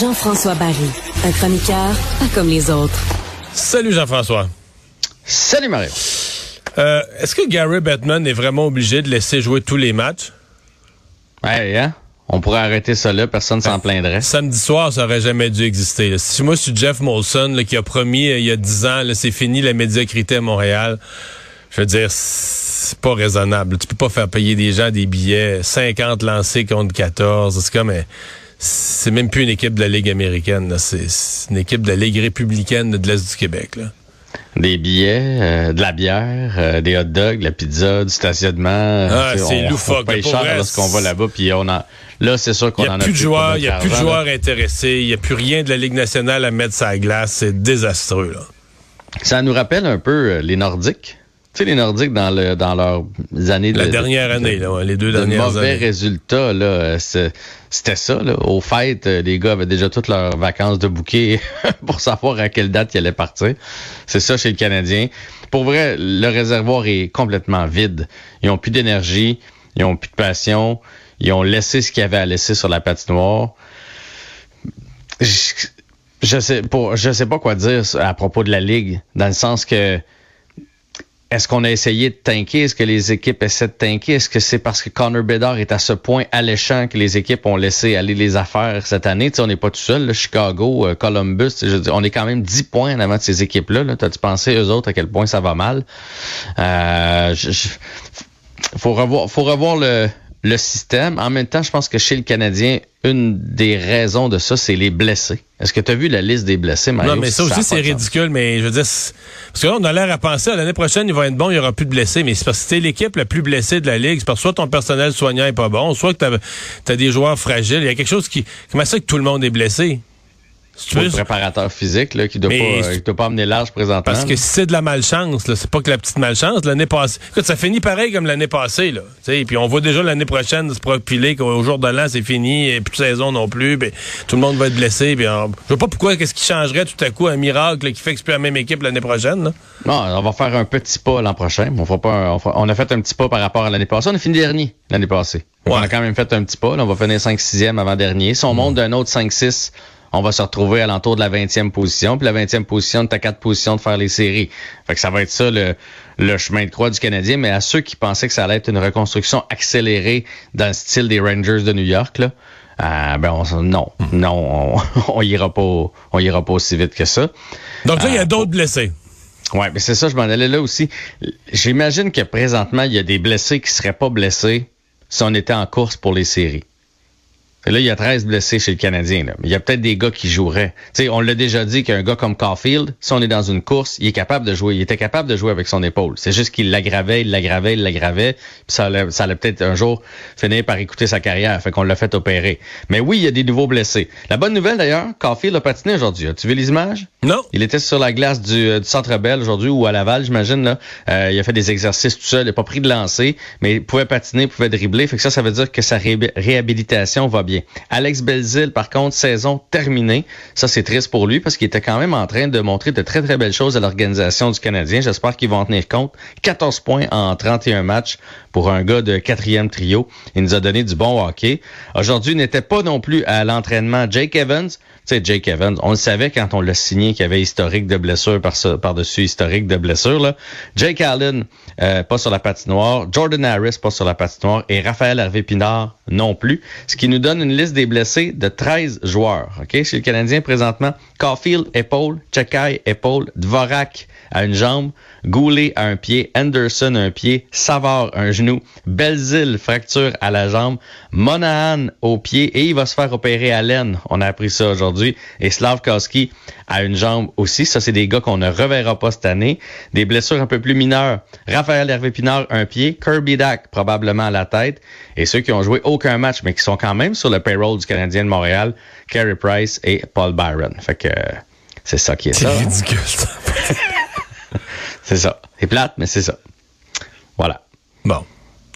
Jean-François Barry, un chroniqueur pas comme les autres. Salut Jean-François. Salut Mario. Euh, Est-ce que Gary Bettman est vraiment obligé de laisser jouer tous les matchs? Ouais, hein? On pourrait arrêter ça là, personne s'en plaindrait. Samedi soir, ça aurait jamais dû exister. là. Si moi, je suis Jeff Molson, là, qui a promis euh, il y a 10 ans, c'est fini la médiocrité à Montréal, je veux dire, c'est pas raisonnable. Tu peux pas faire payer des gens des billets 50 lancés contre 14. C'est comme... euh, C'est même plus une équipe de la Ligue américaine. C'est c'est une équipe de la Ligue républicaine de l'Est du Québec. Là. Des billets, euh, de la bière, euh, des hot dogs, de la pizza, du stationnement. Ah, c'est loufoque, On paye cher lorsqu'on va là-bas, puis on en... Là, c'est sûr qu'on n'y en a a plus de joueurs, il y a plus de joueurs intéressés, il n'y a plus rien de la Ligue nationale à mettre la glace. C'est désastreux. Là. Ça nous rappelle un peu euh, les Nordiques. Tu sais, les Nordiques, dans, le, dans leurs années de... La dernière de- année, là, ouais, les deux de dernières mauvais années. résultats, là, c'était ça. Là. Au fait, euh, les gars avaient déjà toutes leurs vacances de bouquet pour savoir à quelle date ils allaient partir. C'est ça chez le Canadien. Pour vrai, le réservoir est complètement vide. Ils ont plus d'énergie, ils ont plus de passion, ils ont laissé ce qu'il y avait à laisser sur la patinoire. Je, je sais je sais pas quoi dire à propos de la ligue, dans le sens que est-ce qu'on a essayé de tanker? Est-ce que les équipes essaient de tanker? Est-ce que c'est parce que Connor Bedard est à ce point alléchant que les équipes ont laissé aller les affaires cette année? Tu sais, on n'est pas tout seul. là. Chicago, euh, Columbus, je on est quand même 10 points en avant de ces équipes-là. -là, T'as-tu pensé, eux autres, à quel point ça va mal? Euh, je- je- faut revoir, faut revoir le, le système. En même temps, je pense que chez le Canadien, une des raisons de ça, c'est les blessés. Est-ce que tu as vu la liste des blessés, Mario? Non, mais ça aussi, c'est ridicule, mais je veux dire, parce que là, on a l'air à penser, à l'année prochaine, il va être bon, il y aura plus de blessés, mais c'est parce que c'est l'équipe la plus blessée de la Ligue. C'est parce que soit ton personnel soignant est pas bon, soit que tu as, des joueurs fragiles. Il y a quelque chose qui... Comment ça que tout le monde est blessé? Veux, le préparateur physique là, qui doit c'est- euh, doit pas amener large présentement. Parce que si c'est de la malchance, c'est pas que la petite malchance. L'année passée, écoute, ça finit pareil comme l'année passée, là. Tu sais, Puis on voit déjà l'année prochaine se profiler qu'au jour de l'an, c'est fini, et plus de saison non plus. puis tout le monde va être blessé. Puis on- je vois pas pourquoi qu'est-ce qui changerait tout à coup un miracle là, qui fait que c'est plus la même équipe l'année prochaine. Là. Non, on va faire un petit pas l'an prochain. On, fera pas un- on, fera- on a fait un petit pas par rapport à l'année passée. On a fini dernier l'année passée. On a quand même fait un petit pas. Là, on va finir 5-6e avant-dernier. Si on monte d'un autre 5-6, on va se retrouver à l'entour de la 20e position. Puis la 20e position, tu as quatre positions de faire les séries. Fait que ça va être ça le, le chemin de croix du Canadien. Mais à ceux qui pensaient que ça allait être une reconstruction accélérée dans le style des Rangers de New York, là, euh, ben on, non, non, on, on ira pas, on ira pas aussi vite que ça. Donc là, il y a Ah, d'autres blessés. Ouais, mais c'est ça, je m'en allais là aussi. J'imagine que présentement, il y a des blessés qui seraient pas blessés si on était en course pour les séries. Là, il y a 13 blessés chez le Canadien. Là. Il y a peut-être des gars qui joueraient. Tu sais, on l'a déjà dit qu'un gars comme Caulfield, si on est dans une course, il est capable de jouer. Il était capable de jouer avec son épaule. C'est juste qu'il l'aggravait, il l'aggravait, il l'aggravait. Puis ça allait, ça allait peut-être un jour finir par écouter sa carrière. Fait qu'on l'a fait opérer. Mais oui, il y a des nouveaux blessés. La bonne nouvelle d'ailleurs, Caulfield a patiné aujourd'hui. As-tu vu les images? Non. Il était sur la glace du, euh, du Centre Bell aujourd'hui ou à Laval, j'imagine. Là. Euh, il a fait des exercices tout seul, il n'a pas pris de lancer, mais il pouvait patiner, il pouvait dribbler. Fait que ça, ça veut dire que sa ré- réhabilitation va bien. Alex Belzil, par contre, saison terminée. Ça, c'est triste pour lui parce qu'il était quand même en train de montrer de très, très belles choses à l'organisation du Canadien. J'espère qu'ils vont en tenir compte. 14 points en 31 matchs pour un gars de quatrième trio. Il nous a donné du bon hockey. Aujourd'hui, n'était pas non plus à l'entraînement Jake Evans. Tu sais, Jake Evans, on le savait quand on l'a signé qu'il y avait historique de ça- par-dessus historique de blessures. Là. Jake Allen, euh, pas sur la patinoire. Jordan Harris, pas sur la patinoire. Et Raphaël Harvey-Pinard, non plus. Ce qui nous donne une liste des blessés de 13 joueurs. OK? Chez le Canadien, présentement, Caulfield, épaule. Chekai, épaule. Dvorak, à une jambe. Goulet à un pied, Anderson un pied, Savard un genou, Belzil fracture à la jambe, Monahan au pied et il va se faire opérer à l'aine. On a appris ça aujourd'hui. Et Slavkowski à une jambe aussi. Ça, c'est des gars qu'on ne reverra pas cette année. Des blessures un peu plus mineures. Raphaël Hervé Pinard un pied, Kirby Dack probablement à la tête. Et ceux qui ont joué aucun match mais qui sont quand même sur le payroll du Canadien de Montréal, Carey Price et Paul Byron. Fait que euh, c'est ça qui est, C'est ça. ridicule, ça. C'est ça. C'est plate, mais c'est ça. Voilà. Bon.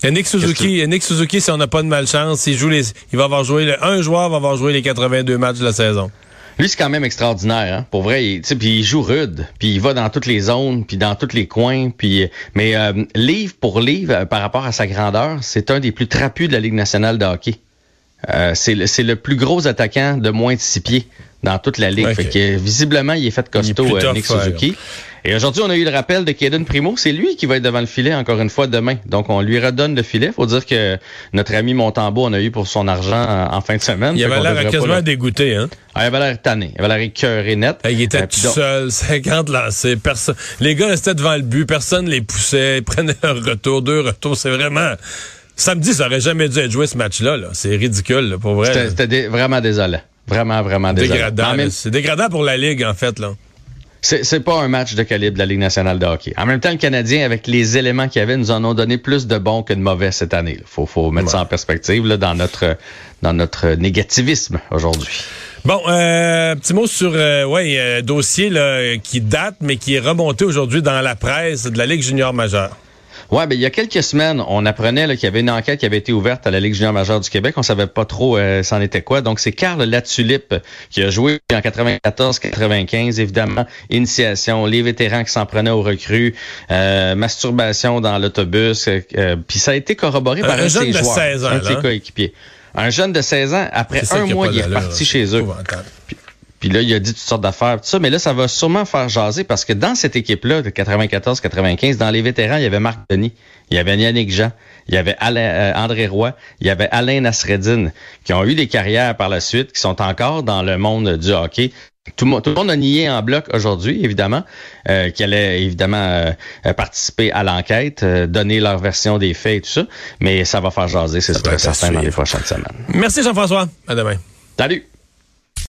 Yannick Suzuki, Yannick Suzuki, si on n'a pas de malchance, il joue les, il va avoir joué le, un joueur va avoir joué les 82 matchs de la saison. Lui, c'est quand même extraordinaire. Hein? Pour vrai, il, puis il joue rude, puis il va dans toutes les zones, puis dans tous les coins. Puis, mais euh, livre pour livre, euh, par rapport à sa grandeur, c'est un des plus trapus de la Ligue nationale de hockey. Euh, c'est le, le, plus gros attaquant de moins de six pieds dans toute la ligue. Fait que, visiblement, il est fait costaud, euh, Nick Suzuki. Et aujourd'hui, on a eu le rappel de Kaden Primo. C'est lui qui va être devant le filet encore une fois demain. Donc, on lui redonne le filet. Faut dire que notre ami Montembeau en a eu pour son argent en, fin de semaine. Il avait l'air quasiment dégoûté, hein? Ah, il avait l'air tanné. Il avait l'air écœuré net. Il était euh, tout seul, 50 lancés. Personne... Les gars restaient devant le but. Personne les poussait. Ils prenaient un retour, deux retours. C'est vraiment... Samedi, ça aurait jamais dû être joué ce match-là. -là, c'est ridicule, pour vrai. C'était vraiment désolant. Vraiment, vraiment dégradant. C'est dégradant pour la Ligue, en fait, là. C'est pas un match de calibre de la Ligue nationale de hockey. En même temps, le Canadien, avec les éléments qu'il y avait, nous en ont donné plus de bons que de mauvais cette année. Il faut, faut mettre ça en perspective là, dans notre dans notre négativisme aujourd'hui. Bon, euh, petit mot sur euh, ouais, euh, dossier là, qui date, mais qui est remonté aujourd'hui dans la presse de la Ligue junior majeure. Ouais, ben il y a quelques semaines, on apprenait qu'il y avait une enquête qui avait été ouverte à la Ligue junior majeure du Québec. On savait pas trop euh, c'en était quoi. Donc c'est Carl Latulippe qui a joué en 94-95, évidemment, initiation, les vétérans qui s'en prenaient aux recrues, euh, masturbation dans l'autobus. Euh, puis ça a été corroboré par un, un jeune de 16 ans, un de ses coéquipiers. Un jeune de 16 ans, après un mois, il est reparti chez eux. Puis là, il a dit toutes sortes d'affaires, tout ça. Mais là, ça va sûrement faire jaser parce que dans cette équipe-là de 94-95, dans les vétérans, il y avait Marc Denis, il y avait Yannick Jean, il y avait Alain, euh, André Roy, il y avait Alain Nasreddin, qui ont eu des carrières par la suite, qui sont encore dans le monde du hockey. Tout le, monde, tout le monde a nié en bloc aujourd'hui, évidemment, euh, qui allait évidemment euh, participer à l'enquête, euh, donner leur version des faits et tout ça. Mais ça va faire jaser, c'est certain, dans les prochaines semaines. Merci Jean-François. À demain. Salut.